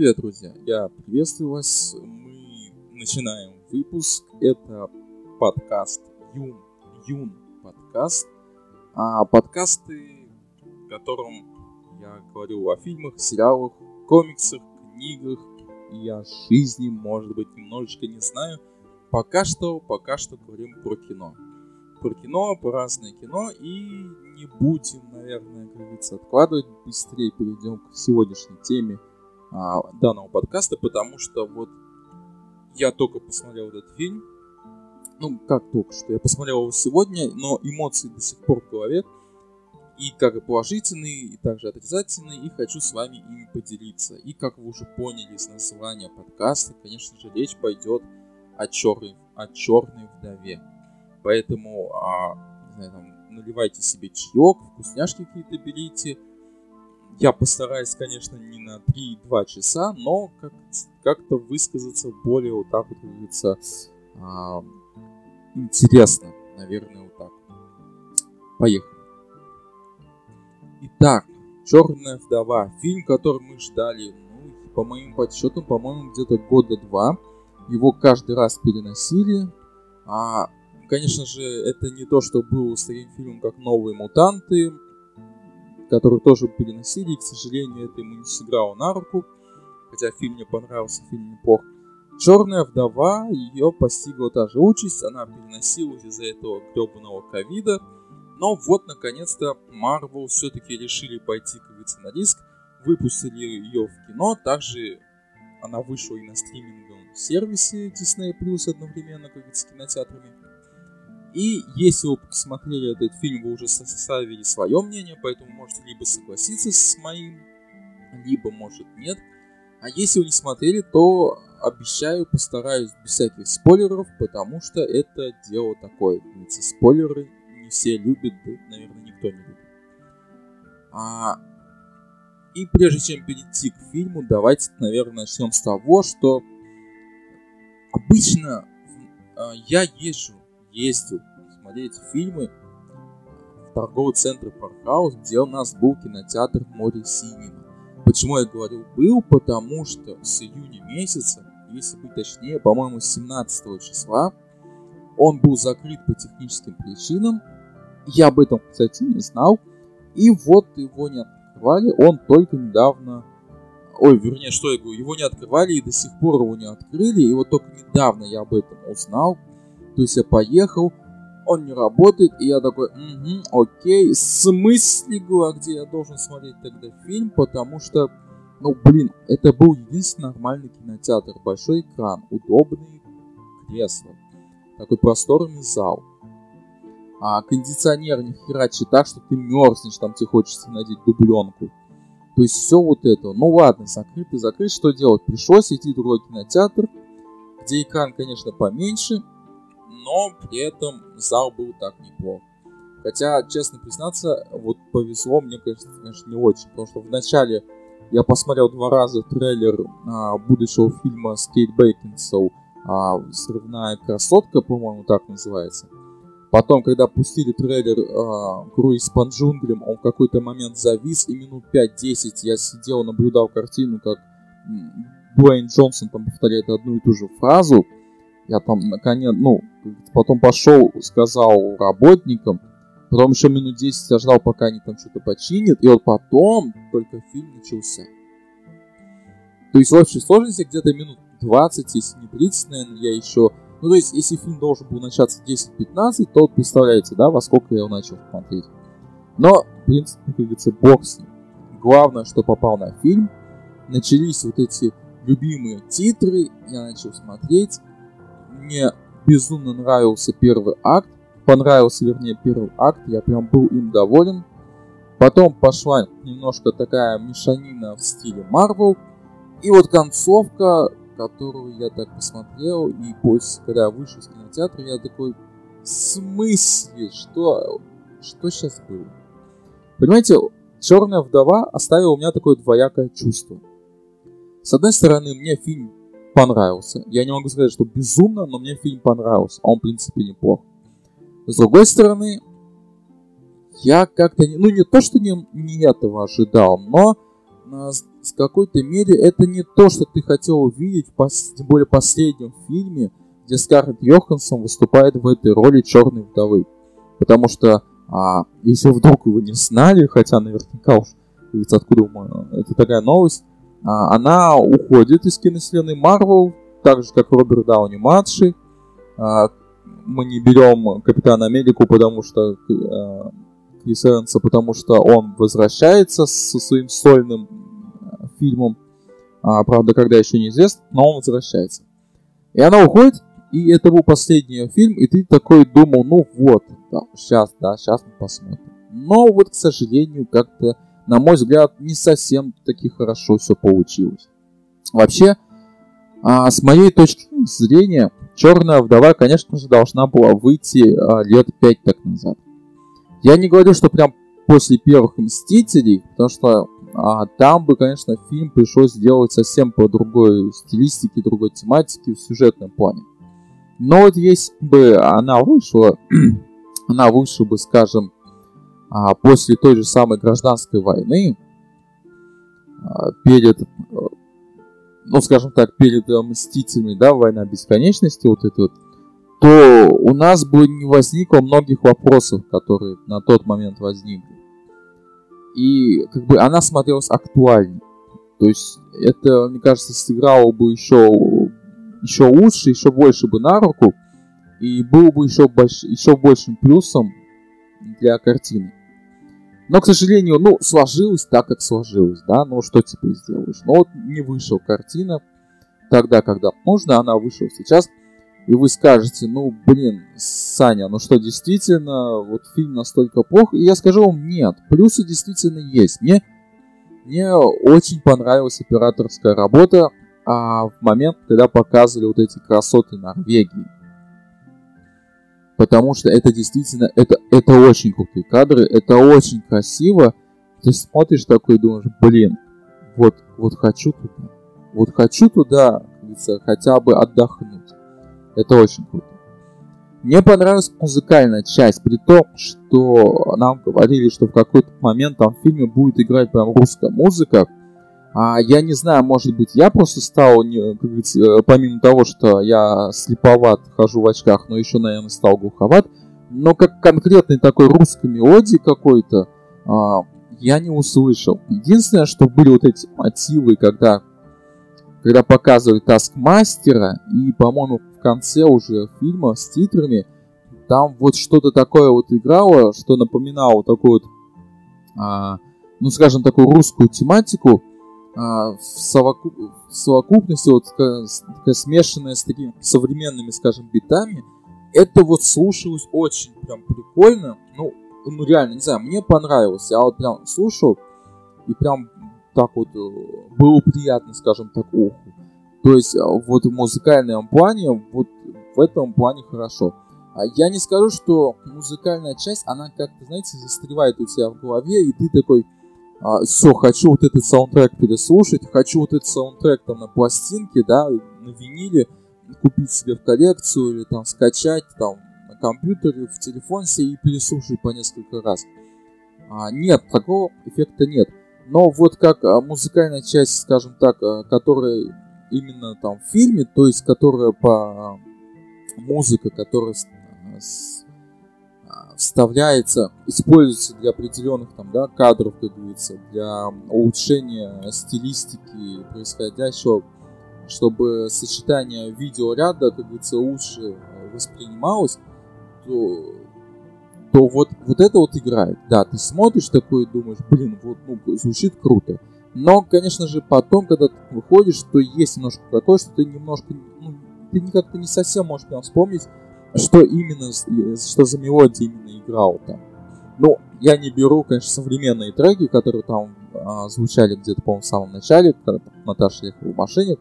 привет, друзья! Я приветствую вас. Мы начинаем выпуск. Это подкаст Юн. Юн подкаст. А подкасты, в котором я говорю о фильмах, сериалах, комиксах, книгах и о жизни, может быть, немножечко не знаю. Пока что, пока что говорим про кино. Про кино, про разное кино и не будем, наверное, как говорится, откладывать. Быстрее перейдем к сегодняшней теме – а, данного подкаста, потому что вот я только посмотрел этот фильм. Ну, как только что. Я посмотрел его сегодня, но эмоции до сих пор в голове. И как и положительные, и также отрицательные, и хочу с вами ими поделиться. И как вы уже поняли из названия подкаста, конечно же, речь пойдет о черной, о черной вдове. Поэтому, а, не знаю, там, наливайте себе чаек, вкусняшки какие-то берите – я постараюсь, конечно, не на 3-2 часа, но как- как-то высказаться более вот так вот, как говорится, а, интересно. Наверное, вот так. Поехали. Итак, Черная вдова. Фильм, который мы ждали, ну, по моим подсчетам, по-моему, где-то года два. Его каждый раз переносили. А, конечно же, это не то, что было с таким фильмом, как «Новые мутанты», которую тоже переносили, и, к сожалению, это ему не сыграло на руку, хотя фильм мне понравился, фильм неплох. Черная вдова, ее постигла та же участь, она переносилась из-за этого гребаного ковида, но вот, наконец-то, Marvel все-таки решили пойти, как говорится, на риск, выпустили ее в кино, также она вышла и на стриминговом сервисе Disney Plus одновременно, как говорится, с кинотеатрами. И если вы посмотрели этот фильм, вы уже составили свое мнение, поэтому можете либо согласиться с моим, либо, может, нет. А если вы не смотрели, то обещаю, постараюсь без всяких спойлеров, потому что это дело такое. Ведь спойлеры не все любят, да, наверное, никто не любит. А... И прежде чем перейти к фильму, давайте, наверное, начнем с того, что обычно а, я езжу ездил смотреть фильмы в торговый центр Паркхаус, где у нас был кинотеатр Mori Cinema. Почему я говорю был? Потому что с июня месяца, если быть точнее, по-моему, 17 числа, он был закрыт по техническим причинам. Я об этом, кстати, не знал. И вот его не открывали, он только недавно... Ой, вернее, что я говорю, его не открывали и до сих пор его не открыли. И вот только недавно я об этом узнал. То есть я поехал, он не работает, и я такой, угу, окей, а где я должен смотреть тогда фильм, потому что, ну, блин, это был единственный нормальный кинотеатр, большой экран, удобные кресла, такой просторный зал. А кондиционер не херачит так, что ты мерзнешь, там тебе хочется надеть дубленку. То есть все вот это. Ну ладно, закрыт и закрыт, что делать? Пришлось идти в другой кинотеатр, где экран, конечно, поменьше, но при этом зал был так неплох. Хотя, честно признаться, вот повезло мне, конечно, конечно не очень, потому что вначале я посмотрел два раза трейлер а, будущего фильма с Кейт Бейкинсоу а, «Срывная красотка», по-моему, так называется. Потом, когда пустили трейлер а, «Круиз по джунглям», он в какой-то момент завис, и минут 5-10 я сидел, наблюдал картину, как Дуэйн Джонсон там повторяет одну и ту же фразу – я там наконец, ну, потом пошел, сказал работникам, потом еще минут 10 я ждал, пока они там что-то починят, и вот потом только фильм начался. То есть в общей сложности где-то минут 20, если не 30, наверное, я еще... Ну, то есть, если фильм должен был начаться 10-15, то вот представляете, да, во сколько я его начал смотреть. Но, в принципе, как говорится, бог с ним. Главное, что попал на фильм. Начались вот эти любимые титры, я начал смотреть мне безумно нравился первый акт. Понравился, вернее, первый акт. Я прям был им доволен. Потом пошла немножко такая мешанина в стиле Marvel. И вот концовка, которую я так посмотрел, и после, когда я вышел из кинотеатра, я такой, в смысле, что, что сейчас было? Понимаете, Черная вдова оставила у меня такое двоякое чувство. С одной стороны, мне фильм понравился. Я не могу сказать, что безумно, но мне фильм понравился. Он, в принципе, неплох. С другой стороны, я как-то... Ну, не то, что не, не этого ожидал, но в какой-то мере это не то, что ты хотел увидеть, тем более в последнем фильме, где Скарлетт Йоханссон выступает в этой роли черной вдовы. Потому что, а, если вдруг вы не знали, хотя наверняка уж, говорится, откуда это такая новость, а, она уходит из киновселенной Марвел, так же, как Роберт Дауни-младший. А, мы не берем Капитана Америку, потому что а, Крис Эванса, потому что он возвращается со своим сольным э, фильмом. А, правда, когда еще неизвестно, но он возвращается. И она уходит, и это был последний фильм, и ты такой думал, ну вот, да, сейчас, да, сейчас мы посмотрим. Но вот, к сожалению, как-то, на мой взгляд, не совсем таки хорошо все получилось. Вообще, а, с моей точки зрения, Черная вдова, конечно же, должна была выйти а, лет пять так назад. Я не говорю, что прям после первых Мстителей, потому что а, там бы, конечно, фильм пришлось сделать совсем по другой стилистике, другой тематике в сюжетном плане. Но вот если бы она вышла, она вышла бы, скажем, после той же самой гражданской войны, а, перед, ну, скажем так, перед Мстителями, да, война бесконечности, вот это вот, то у нас бы не возникло многих вопросов, которые на тот момент возникли. И как бы она смотрелась актуальней. То есть это, мне кажется, сыграло бы еще, еще лучше, еще больше бы на руку. И было бы еще, больш, еще большим плюсом для картины. Но, к сожалению, ну, сложилось так, как сложилось, да, ну, что теперь сделаешь? Ну, вот не вышла картина тогда, когда нужно, она вышла сейчас и вы скажете, ну, блин, Саня, ну что, действительно, вот фильм настолько плох? И я скажу вам, нет, плюсы действительно есть. Мне, мне очень понравилась операторская работа а, в момент, когда показывали вот эти красоты Норвегии. Потому что это действительно, это, это очень крутые кадры, это очень красиво. Ты смотришь такой и думаешь, блин, вот, вот хочу туда, вот хочу туда, хотя бы отдохнуть. Это очень круто. Мне понравилась музыкальная часть, при том, что нам говорили, что в какой-то момент там в фильме будет играть прям русская музыка. А я не знаю, может быть, я просто стал, как э, помимо того, что я слеповат, хожу в очках, но еще, наверное, стал глуховат. Но как конкретной такой русской мелодии какой-то а, я не услышал. Единственное, что были вот эти мотивы, когда, когда показывали Таскмастера, и, по-моему, в конце уже фильма с титрами там вот что-то такое вот играло, что напоминало такую вот, а, ну скажем, такую русскую тематику в, совокуп... в совокупности, вот такая смешанная с такими современными, скажем, битами. Это вот слушалось очень прям прикольно. Ну, ну реально, не знаю, мне понравилось. Я вот прям слушал и прям так вот э, было приятно, скажем так, уху. То есть а, вот в музыкальном плане, вот в этом плане хорошо. А я не скажу, что музыкальная часть, она как-то, знаете, застревает у тебя в голове, и ты такой, а, все, хочу вот этот саундтрек переслушать, хочу вот этот саундтрек там на пластинке, да, на виниле, купить себе в коллекцию или там скачать там на компьютере, в телефон себе и переслушать по несколько раз. А, нет, такого эффекта нет. Но вот как а, музыкальная часть, скажем так, а, которая именно там в фильме, то есть которая по музыка, которая а, вставляется, используется для определенных там, да, кадров, как говорится, для улучшения стилистики происходящего, чтобы сочетание видеоряда, как говорится, лучше воспринималось, то, то вот, вот это вот играет. Да, ты смотришь такой и думаешь, блин, вот, ну, звучит круто. Но, конечно же, потом, когда ты выходишь, то есть немножко такое, что ты немножко, ну, ты никак-то не совсем можешь прям вспомнить, что именно, что за мелодия именно играл там. Ну, я не беру, конечно, современные треки, которые там а, звучали где-то, по-моему, в самом начале, когда Наташа ехала в машине.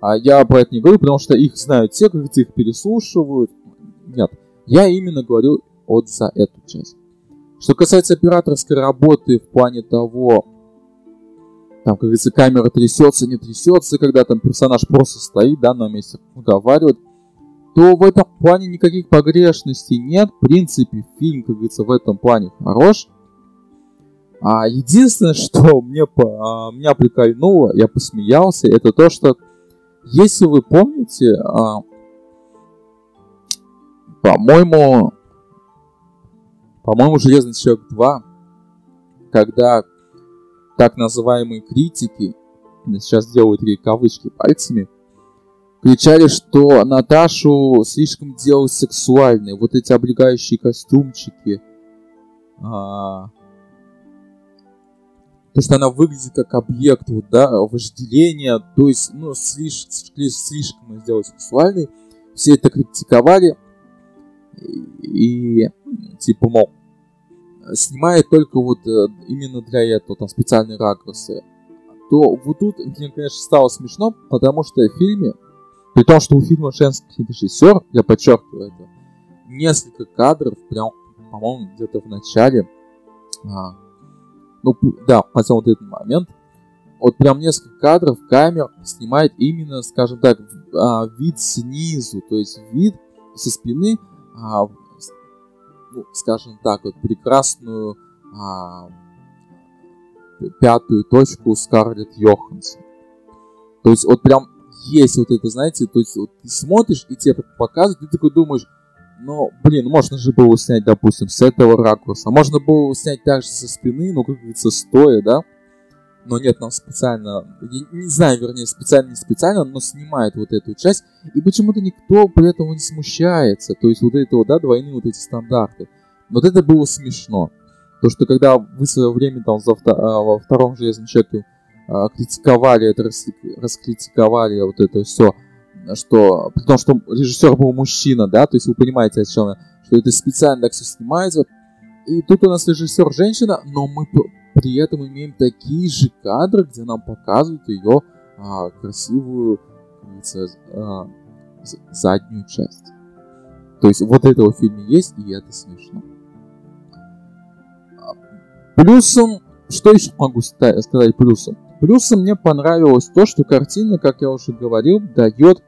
А я про это не говорю, потому что их знают те, как их переслушивают. Нет, я именно говорю вот за эту часть. Что касается операторской работы в плане того, там, как говорится, камера трясется, не трясется, когда там персонаж просто стоит, да, на месте разговаривает, то в этом плане никаких погрешностей нет. В принципе, фильм, как говорится, в этом плане хорош. А единственное, что мне, а, меня прикольнуло, я посмеялся, это то, что если вы помните, а, по-моему, по-моему, Железный человек 2, когда так называемые критики, сейчас делают такие кавычки пальцами, кричали, что Наташу слишком делают сексуальной. Вот эти облегающие костюмчики. А, то, что она выглядит как объект вот, да, вожделения, то есть, ну, слишком, слишком сделать сексуальной. Все это критиковали. И, типа, мол, снимает только вот э, именно для этого, там, специальные ракурсы. То вот тут мне, конечно, стало смешно, потому что в фильме при том, что у фильма женский режиссер, я подчеркиваю это, несколько кадров, прям, по-моему, где-то в начале, а, ну, да, хотя вот этот момент, вот прям несколько кадров камер снимает именно, скажем так, а, вид снизу, то есть вид со спины, а, ну, скажем так, вот прекрасную а, пятую точку Скарлетт Йоханссон. То есть вот прям есть вот это, знаете, то есть вот ты смотришь и тебе показывают, ты такой думаешь, ну, блин, можно же было снять, допустим, с этого ракурса. Можно было снять также со спины, ну, как говорится, стоя, да? Но нет, нам специально, я не знаю, вернее, специально, не специально, но снимает вот эту часть. И почему-то никто при этом не смущается. То есть вот этого, да, двойные вот эти стандарты. Вот это было смешно. То, что когда вы в свое время там а, во втором железном человеке критиковали это, раскритиковали вот это все, что, при том, что режиссер был мужчина, да, то есть вы понимаете, о чем я, что это специально так все снимается. И тут у нас режиссер женщина, но мы при этом имеем такие же кадры, где нам показывают ее а, красивую, а, заднюю часть. То есть вот этого в фильме есть, и это смешно. Плюсом, что еще могу сказать плюсом? Плюсом мне понравилось то, что картина, как я уже говорил, дает,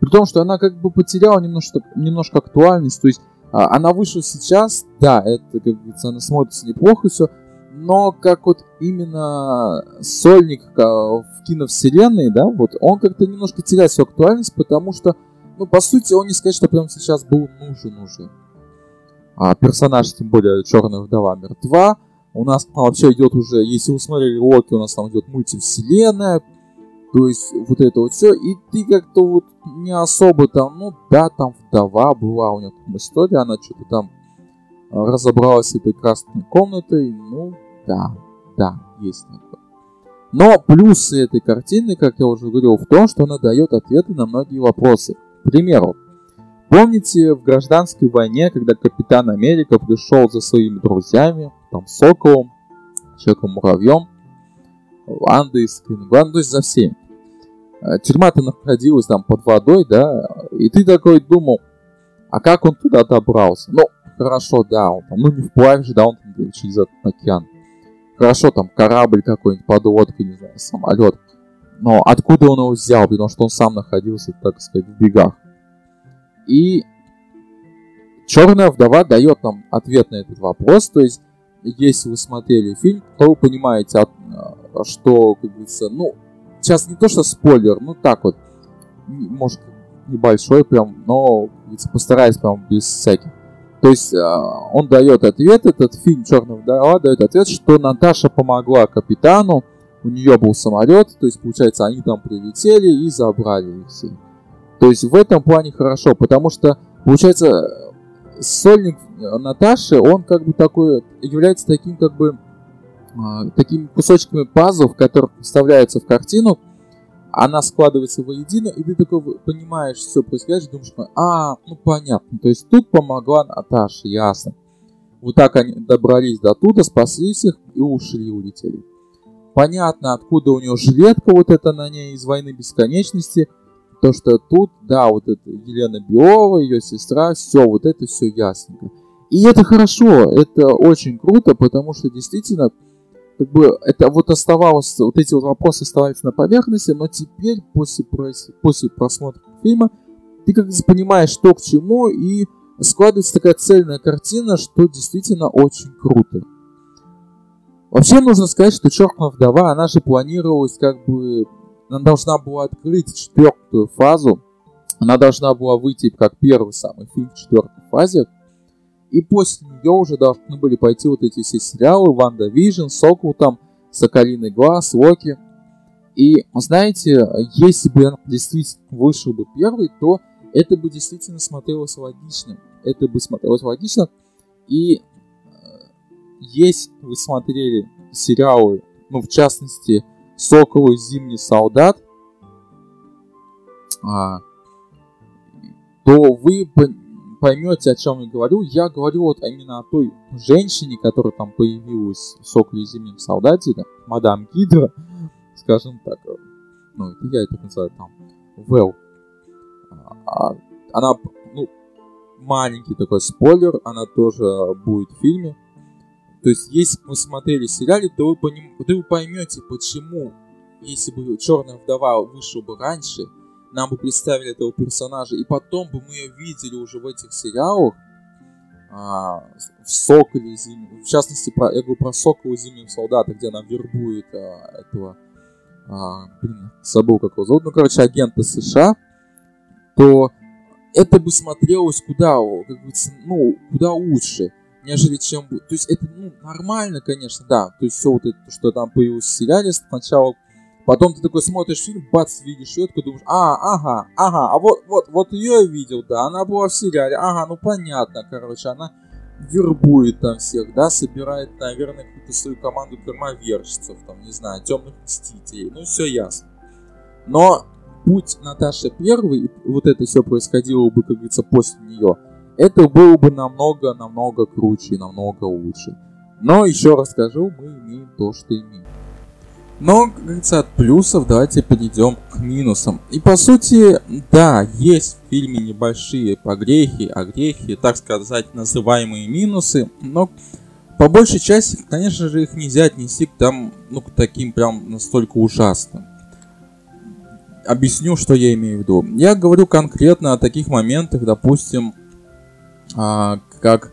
при том, что она как бы потеряла немножко, немножко актуальность, то есть а, она вышла сейчас, да, это, как говорится, она смотрится неплохо все, но как вот именно сольник в киновселенной, да, вот, он как-то немножко теряет свою актуальность, потому что, ну, по сути, он не сказать, что прямо сейчас был нужен уже. А персонаж, тем более, Черная вдова мертва, у нас там вообще идет уже, если вы смотрели Локи, у нас там идет мультивселенная, то есть вот это вот все, и ты как-то вот не особо там, ну да, там вдова была у нее там история, она что-то там а, разобралась с этой красной комнатой, ну да, да, есть такое. Но плюсы этой картины, как я уже говорил, в том, что она дает ответы на многие вопросы. К примеру, помните в гражданской войне, когда Капитан Америка пришел за своими друзьями, там, Соколом, Человеком-муравьем, Андой, Скринган, то есть за всеми. Э, тюрьма-то находилась там под водой, да, и ты такой думал, а как он туда добрался? Ну, хорошо, да, он там, ну не вплавь же, да, он там через этот океан. Хорошо, там корабль какой-нибудь, подлодка, не знаю, самолет. Но откуда он его взял? Потому что он сам находился, так сказать, в бегах. И Черная вдова дает нам ответ на этот вопрос. То есть если вы смотрели фильм, то вы понимаете, а, что, как говорится, ну, сейчас не то, что спойлер, ну так вот, может, небольшой прям, но постараюсь прям без всяких. То есть а, он дает ответ, этот фильм Черного вдова дает ответ, что Наташа помогла капитану, у нее был самолет, то есть, получается, они там прилетели и забрали их всех. То есть в этом плане хорошо, потому что, получается, сольник э, Наташи, он как бы такой, является таким как бы а, такими кусочками пазлов, которые вставляются в картину, она складывается воедино, и ты такой понимаешь все происходящее, думаешь, а, ну понятно, то есть тут помогла Наташа, ясно. Вот так они добрались до туда, спаслись их и ушли, улетели. Понятно, откуда у нее жилетка вот эта на ней из войны бесконечности – то, что тут, да, вот это Елена Белова, ее сестра, все, вот это все ясненько. И это хорошо, это очень круто, потому что действительно, как бы, это вот оставалось, вот эти вот вопросы оставались на поверхности, но теперь, после, после просмотра фильма, ты как бы понимаешь, что к чему, и складывается такая цельная картина, что действительно очень круто. Вообще нужно сказать, что Чертова вдова, она же планировалась как бы... Она должна была открыть четвертую фазу. Она должна была выйти как первый самый фильм в четвертой фазе. И после нее уже должны были пойти вот эти все сериалы, WandaVision, Сокол там, Соколиный Глаз, Локи. И, знаете, если бы действительно вышел бы первый, то это бы действительно смотрелось логично. Это бы смотрелось логично. И есть, вы смотрели сериалы, ну, в частности, «Сокол и Зимний солдат», а, то вы поймете, о чем я говорю. Я говорю вот именно о той женщине, которая там появилась в «Соколе и Зимнем солдате», да, мадам Гидра, скажем так, ну, это я это называю там, Вэл. А, она, ну, маленький такой спойлер, она тоже будет в фильме. То есть, если бы мы смотрели сериал, то вы, поним... то вы поймете, почему, если бы Черная вдова вышла бы раньше, нам бы представили этого персонажа, и потом бы мы ее видели уже в этих сериалах, а, в Соколе зимнем, в частности, про, я говорю про Сокола зимнего солдата, где она вербует а, этого, а, блин, забыл как его зовут, ну, короче, агента США, то это бы смотрелось куда, как говорится, ну, куда лучше нежели чем... То есть это ну, нормально, конечно, да. То есть все вот это, что там появилось в сериале сначала. Потом ты такой смотришь фильм, бац, видишь ее, такой думаешь, а, ага, ага, а вот, вот, вот ее я видел, да, она была в сериале, ага, ну понятно, короче, она вербует там всех, да, собирает, наверное, какую-то свою команду громовержцев, там, не знаю, темных мстителей, ну все ясно. Но путь Наташи первый, и вот это все происходило бы, как говорится, после нее, это было бы намного-намного круче намного лучше. Но еще раз скажу, мы имеем то, что имеем. Но, как говорится, от плюсов давайте перейдем к минусам. И по сути, да, есть в фильме небольшие погрехи, огрехи, так сказать, называемые минусы, но по большей части, конечно же, их нельзя отнести к там, ну, к таким прям настолько ужасным. Объясню, что я имею в виду. Я говорю конкретно о таких моментах, допустим, как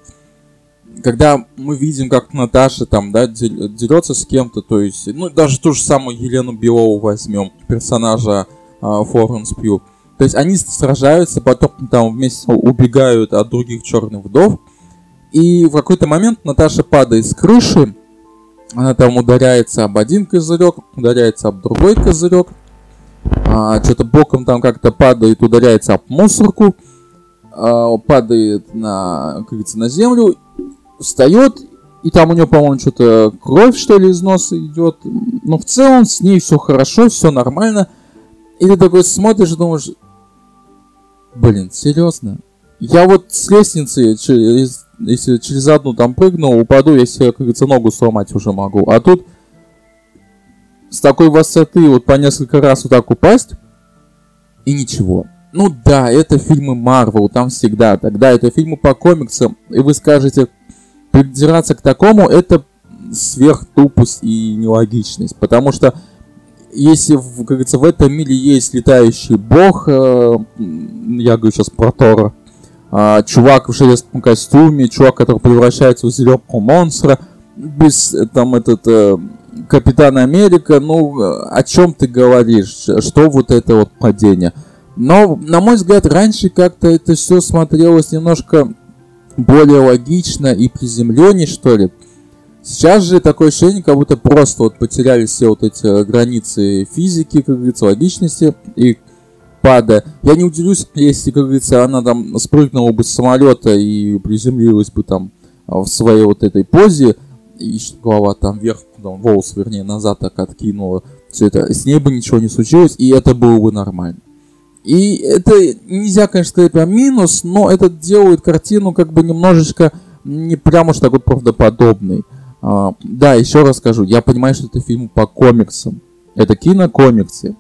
когда мы видим, как Наташа там, да, дерется с кем-то, то есть, ну, даже ту же самую Елену Белову возьмем, персонажа а, Флоренс Пью. То есть они сражаются, потом там вместе убегают от других черных вдов. И в какой-то момент Наташа падает с крыши, она там ударяется об один козырек, ударяется об другой козырек, а, что-то боком там как-то падает, ударяется об мусорку. А, падает на, как говорится, на землю, встает, и там у нее, по-моему, что-то кровь, что ли, из носа идет. Но в целом с ней все хорошо, все нормально. И ты такой смотришь и думаешь, блин, серьезно? Я вот с лестницы, через, если через одну там прыгну, упаду, если, как говорится, ногу сломать уже могу. А тут с такой высоты вот по несколько раз вот так упасть, и ничего. Ну да, это фильмы Марвел, там всегда. Тогда это фильмы по комиксам. И вы скажете, придираться к такому, это сверхтупость и нелогичность. Потому что если, как говорится, в этом мире есть летающий бог, э, я говорю сейчас про Тора, э, чувак в железном костюме, чувак, который превращается в зеленого монстра, без там этот э, Капитан Америка, ну о чем ты говоришь? Что вот это вот падение? Но, на мой взгляд, раньше как-то это все смотрелось немножко более логично и приземленнее, что ли. Сейчас же такое ощущение, как будто просто вот потеряли все вот эти границы физики, как говорится, логичности и пада. Я не удивлюсь, если, как говорится, она там спрыгнула бы с самолета и приземлилась бы там в своей вот этой позе, и голова там вверх, там, волос, вернее, назад так откинула, все это, с ней бы ничего не случилось, и это было бы нормально. И это нельзя, конечно, сказать про минус, но это делает картину как бы немножечко не прямо уж так вот правдоподобной. А, да, еще раз скажу, я понимаю, что это фильм по комиксам. Это кинокомиксы.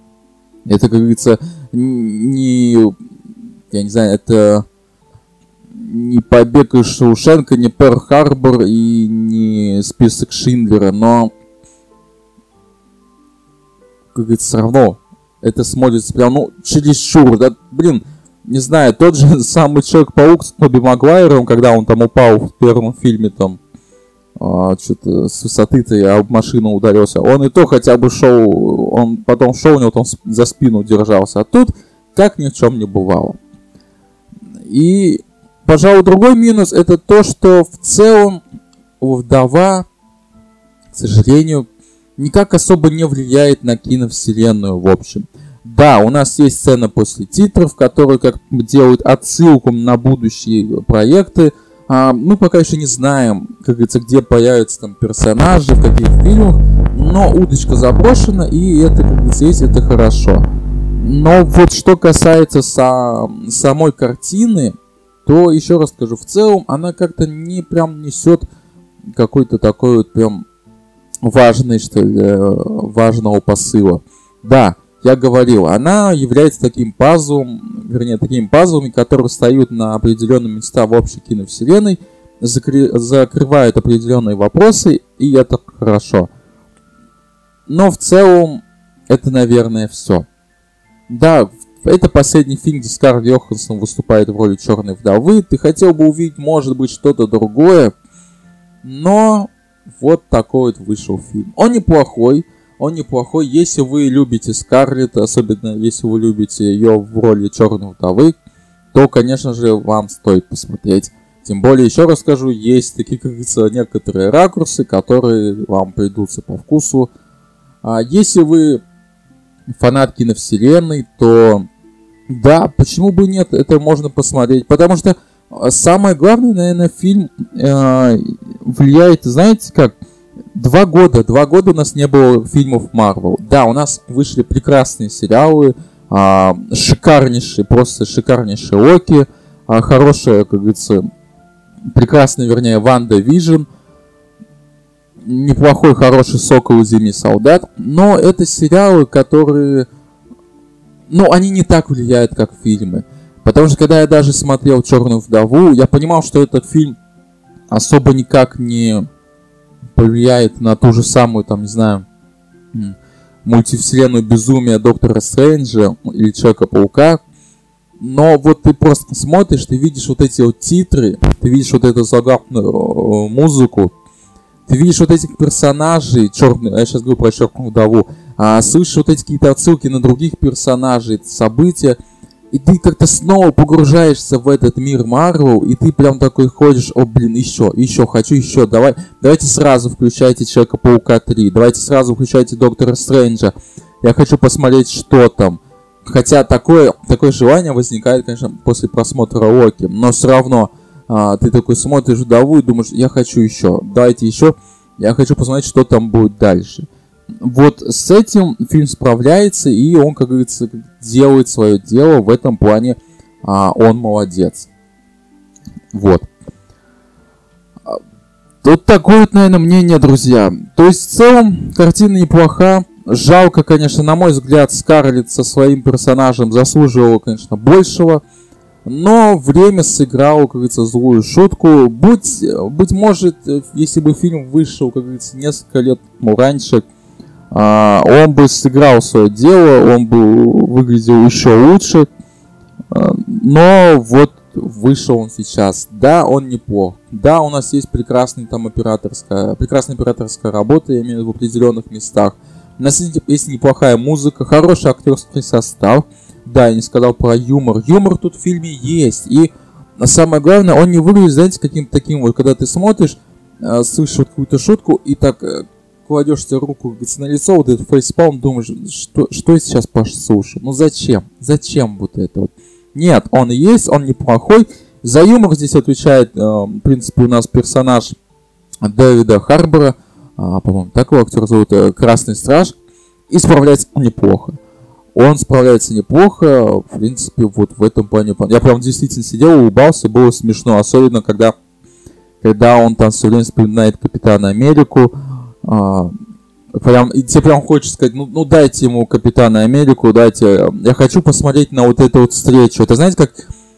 Это, как говорится, не... Я не знаю, это не побег из Шоушенка, не Перл Харбор и не список Шиндлера, но как говорится, все равно это смотрится прям, ну, чересчур, да, блин, не знаю, тот же самый Человек-паук с Тоби Магуайром, когда он там упал в первом фильме, там, а, что-то с высоты-то я об машину ударился. Он и то хотя бы шел, он потом шел, у него там за спину держался. А тут как ни в чем не бывало. И, пожалуй, другой минус это то, что в целом вдова, к сожалению, никак особо не влияет на киновселенную в общем. Да, у нас есть сцена после титров, которые как делают отсылку на будущие проекты. А, мы пока еще не знаем, как говорится, где появятся там персонажи, в каких фильмах, но удочка заброшена, и это, как говорится, есть, это хорошо. Но вот что касается сам, самой картины, то еще раз скажу, в целом она как-то не прям несет какой-то такой вот прям важный, что ли, э, важного посыла. Да, я говорил, она является таким пазлом, вернее, такими пазлами, которые встают на определенные места в общей киновселенной, закры... закрывают определенные вопросы, и это хорошо. Но в целом, это, наверное, все. Да, это последний фильм, где Скар Йоханссон выступает в роли Черной Вдовы. Ты хотел бы увидеть, может быть, что-то другое, но вот такой вот вышел фильм. Он неплохой, он неплохой. Если вы любите Скарлетт, особенно если вы любите ее в роли Черной Вдовы, то, конечно же, вам стоит посмотреть. Тем более, еще раз скажу, есть такие, как говорится, некоторые ракурсы, которые вам придутся по вкусу. А если вы фанат киновселенной, то да, почему бы нет, это можно посмотреть. Потому что самое главное, наверное, фильм э, влияет, знаете как, Два года, два года у нас не было фильмов Марвел. Да, у нас вышли прекрасные сериалы, а, шикарнейшие, просто шикарнейшие Локи, а, хорошая, как говорится, прекрасный, вернее, WandaVision, неплохой, хороший Сокол и Зимний Солдат, но это сериалы, которые, ну, они не так влияют, как фильмы. Потому что, когда я даже смотрел Черную вдову, я понимал, что этот фильм особо никак не повлияет на ту же самую, там, не знаю, мультивселенную безумия Доктора Стрэнджа или Человека-паука. Но вот ты просто смотришь, ты видишь вот эти вот титры, ты видишь вот эту загадную э, музыку, ты видишь вот этих персонажей, черный, я сейчас говорю про черную вдову, а, слышишь вот эти какие-то отсылки на других персонажей, события, и ты как-то снова погружаешься в этот мир Марвел, и ты прям такой ходишь, о, блин, еще, еще, хочу еще, давай, давайте сразу включайте Человека-паука 3, давайте сразу включайте Доктора Стрэнджа, я хочу посмотреть, что там. Хотя такое, такое желание возникает, конечно, после просмотра Локи, но все равно а, ты такой смотришь вдову и думаешь, я хочу еще, давайте еще, я хочу посмотреть, что там будет дальше вот с этим фильм справляется, и он, как говорится, делает свое дело. В этом плане а, он молодец. Вот. Тут такое вот, наверное, мнение, друзья. То есть, в целом, картина неплоха. Жалко, конечно, на мой взгляд, Скарлетт со своим персонажем заслуживала, конечно, большего. Но время сыграло, как говорится, злую шутку. Будь, быть может, если бы фильм вышел, как говорится, несколько лет ну, раньше, он бы сыграл свое дело, он бы выглядел еще лучше, а, но вот вышел он сейчас. Да, он неплох. Да, у нас есть прекрасный там операторская, прекрасная операторская работа, я имею в виду в определенных местах. У нас есть неплохая музыка, хороший актерский состав. Да, я не сказал про юмор. Юмор тут в фильме есть. И самое главное, он не выглядит, знаете, каким-то таким вот, когда ты смотришь, а, слышишь какую-то шутку, и так э, кладешь себе руку говорится, на лицо, вот этот фейспалм, думаешь, что, что я сейчас послушаю? Ну зачем? Зачем вот это вот? Нет, он есть, он неплохой. За юмор здесь отвечает, э, в принципе, у нас персонаж Дэвида Харбора, э, по-моему, такого актера зовут э, Красный Страж, и справляется он неплохо. Он справляется неплохо, в принципе, вот в этом плане. Я прям действительно сидел, улыбался, было смешно, особенно когда, когда он там все время вспоминает Капитана Америку, а, прям, и тебе прям хочется сказать, ну, ну дайте ему Капитана Америку, дайте. Я хочу посмотреть на вот эту вот встречу. Это знаете, как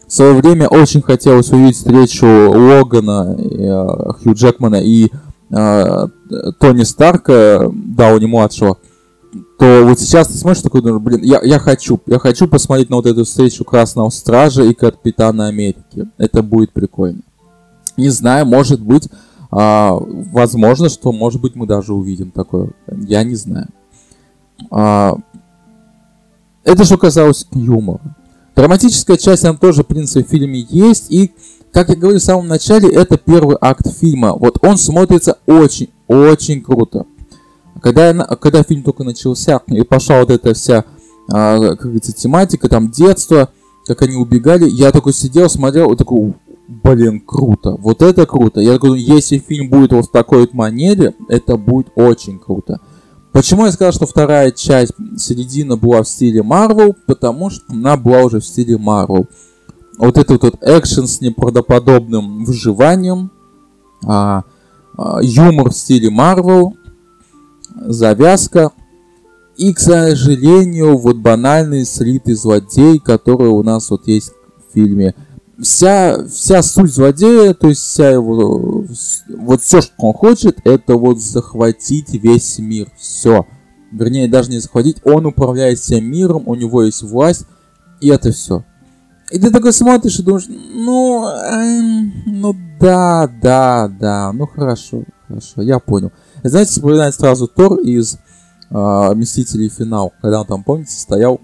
в свое время очень хотелось увидеть встречу Логана, э, Хью Джекмана и э, Тони Старка, Дауни-младшего, то вот сейчас ты смотришь такой, думаешь, блин, я, я хочу, я хочу посмотреть на вот эту встречу Красного Стража и Капитана Америки. Это будет прикольно. Не знаю, может быть, А, возможно, что, может быть, мы даже увидим такое. Я не знаю. А, это что касалось юмора. Драматическая часть, она тоже, в принципе, в фильме есть. И, как я говорил в самом начале, это первый акт фильма. Вот он смотрится очень-очень круто. Когда, когда фильм только начался, и пошла вот эта вся, а, как говорится, тематика, там, детство, как они убегали, я такой сидел, смотрел, вот такой, блин, круто, вот это круто. Я такой, если фильм будет вот в такой вот манере, это будет очень круто. Почему я сказал, что вторая часть, середина была в стиле Marvel? Потому что она была уже в стиле Marvel. Вот этот вот экшен с неправдоподобным выживанием, а, а, юмор в стиле Marvel, завязка и, к сожалению, вот банальный слитый злодей, который у нас вот есть в фильме вся, вся суть злодея, то есть вся его, вот все, что он хочет, это вот захватить весь мир. Все. Вернее, даже не захватить, он управляет всем миром, у него есть власть, и это все. И ты такой смотришь и думаешь, ну, эм, ну да, да, да, ну хорошо, хорошо, я понял. Знаете, вспоминает сразу Тор из э, Мстителей Финал, когда он там, помните, стоял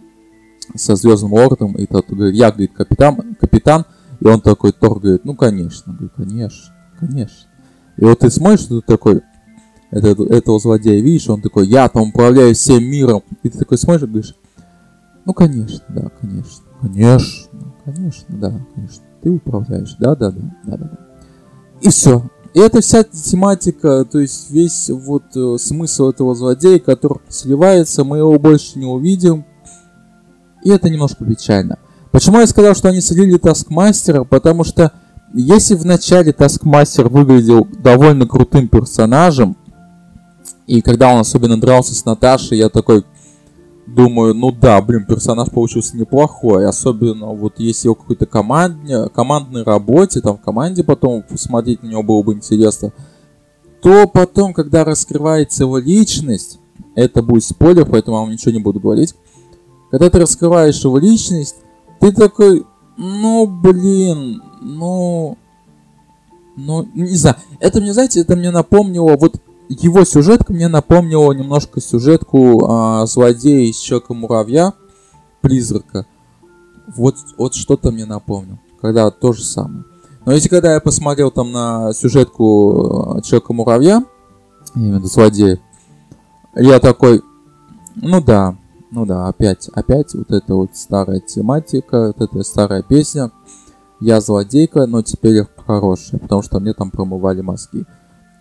со Звездным Лордом, и тот говорит, я, говорит, капитан, капитан, и он такой, Тор ну, конечно. Говорит, конечно, конечно. И вот ты смотришь, ты такой, это, этого злодея видишь, он такой, я там управляю всем миром. И ты такой смотришь и говоришь, ну, конечно, да, конечно, конечно, конечно, да, конечно. Ты управляешь, да, да, да, да, да. И все. И это вся тематика, то есть весь вот э, смысл этого злодея, который сливается, мы его больше не увидим. И это немножко печально. Почему я сказал, что они слили Таскмастера? Потому что если в начале Таскмастер выглядел довольно крутым персонажем, и когда он особенно дрался с Наташей, я такой думаю, ну да, блин, персонаж получился неплохой, особенно вот если его какой-то командной работе, там в команде потом посмотреть на него было бы интересно, то потом, когда раскрывается его личность, это будет спойлер, поэтому я вам ничего не буду говорить, когда ты раскрываешь его личность, ты такой, ну, блин, ну, ну, не знаю. Это мне, знаете, это мне напомнило, вот его сюжетка мне напомнила немножко сюжетку а, злодея из Человека-муравья, призрака. Вот, вот что-то мне напомнил, когда то же самое. Но если когда я посмотрел там на сюжетку а, Человека-муравья, именно злодея, я такой, ну да, ну да, опять, опять вот эта вот старая тематика, вот эта старая песня. Я злодейка, но теперь я хорошая, потому что мне там промывали мозги.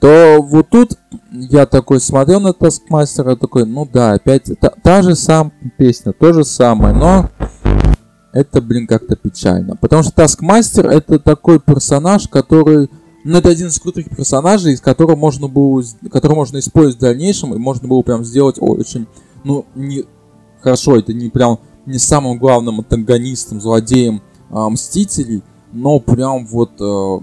То вот тут я такой смотрел на Таскмастера, такой, ну да, опять та, та же самая песня, то же самое, но это, блин, как-то печально. Потому что Таскмастер это такой персонаж, который ну, это один из крутых персонажей, из которого можно было, который можно использовать в дальнейшем, и можно было прям сделать очень, ну, не, хорошо, это не прям не самым главным антагонистом, злодеем а, Мстителей, но прям вот а,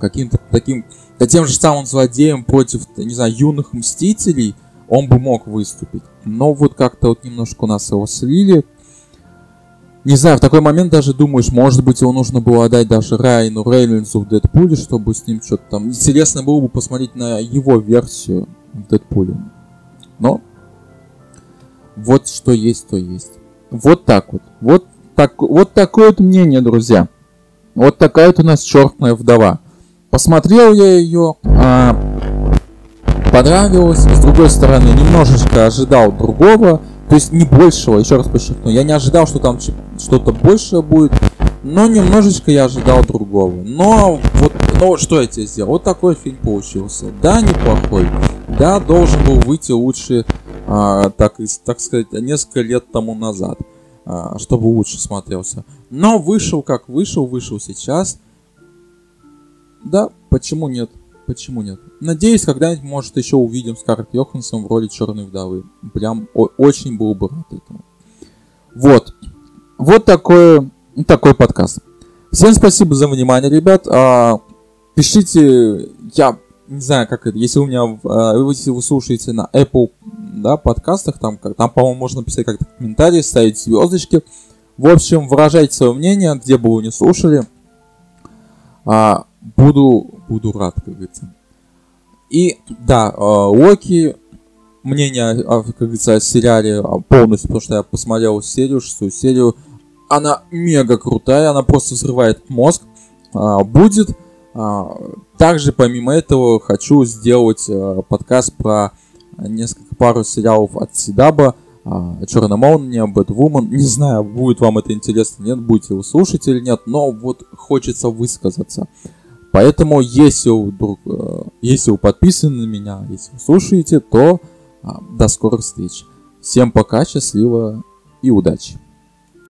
каким-то таким, да тем же самым злодеем против, не знаю, юных Мстителей он бы мог выступить. Но вот как-то вот немножко у нас его слили. Не знаю, в такой момент даже думаешь, может быть, его нужно было отдать даже Райану Рейнольдсу в Дэдпуле, чтобы с ним что-то там... Интересно было бы посмотреть на его версию в Дэдпуле. Но вот что есть, то есть. Вот так вот. Вот, так, вот такое вот мнение, друзья. Вот такая вот у нас черная вдова. Посмотрел я ее, а, понравилось. С другой стороны, немножечко ожидал другого. То есть не большего, еще раз подчеркну. Я не ожидал, что там что-то большее будет. Но немножечко я ожидал другого. Но вот, но что я тебе сделал? Вот такой фильм получился. Да, неплохой. Да, должен был выйти лучше так, так сказать, несколько лет тому назад, а, чтобы лучше смотрелся. Но вышел как вышел, вышел сейчас. Да, почему нет? Почему нет? Надеюсь, когда-нибудь, может, еще увидим Скарлетт Йоханссон в роли Черной Вдовы. Прям очень был бы рад этому. Вот. Вот такой, такой подкаст. Всем спасибо за внимание, ребят. А, пишите, я не знаю, как это, если у меня, а, если вы слушаете на Apple да, подкастах, там, там, по-моему, можно писать как-то комментарии, ставить звездочки. В общем, выражайте свое мнение, где бы вы не слушали. А, буду, буду рад, как говорится. И да, э, Локи, мнение, как говорится, о сериале а, полностью, потому что я посмотрел серию, шестую серию, она мега крутая, она просто взрывает мозг. А, будет. А, также, помимо этого, хочу сделать подкаст про несколько пару сериалов от Сидаба. Черная молния, Бэтвумен. Не знаю, будет вам это интересно, нет, будете вы слушать или нет, но вот хочется высказаться. Поэтому, если вдруг, э, если вы подписаны на меня, если вы слушаете, то а, до скорых встреч. Всем пока, счастливо и удачи.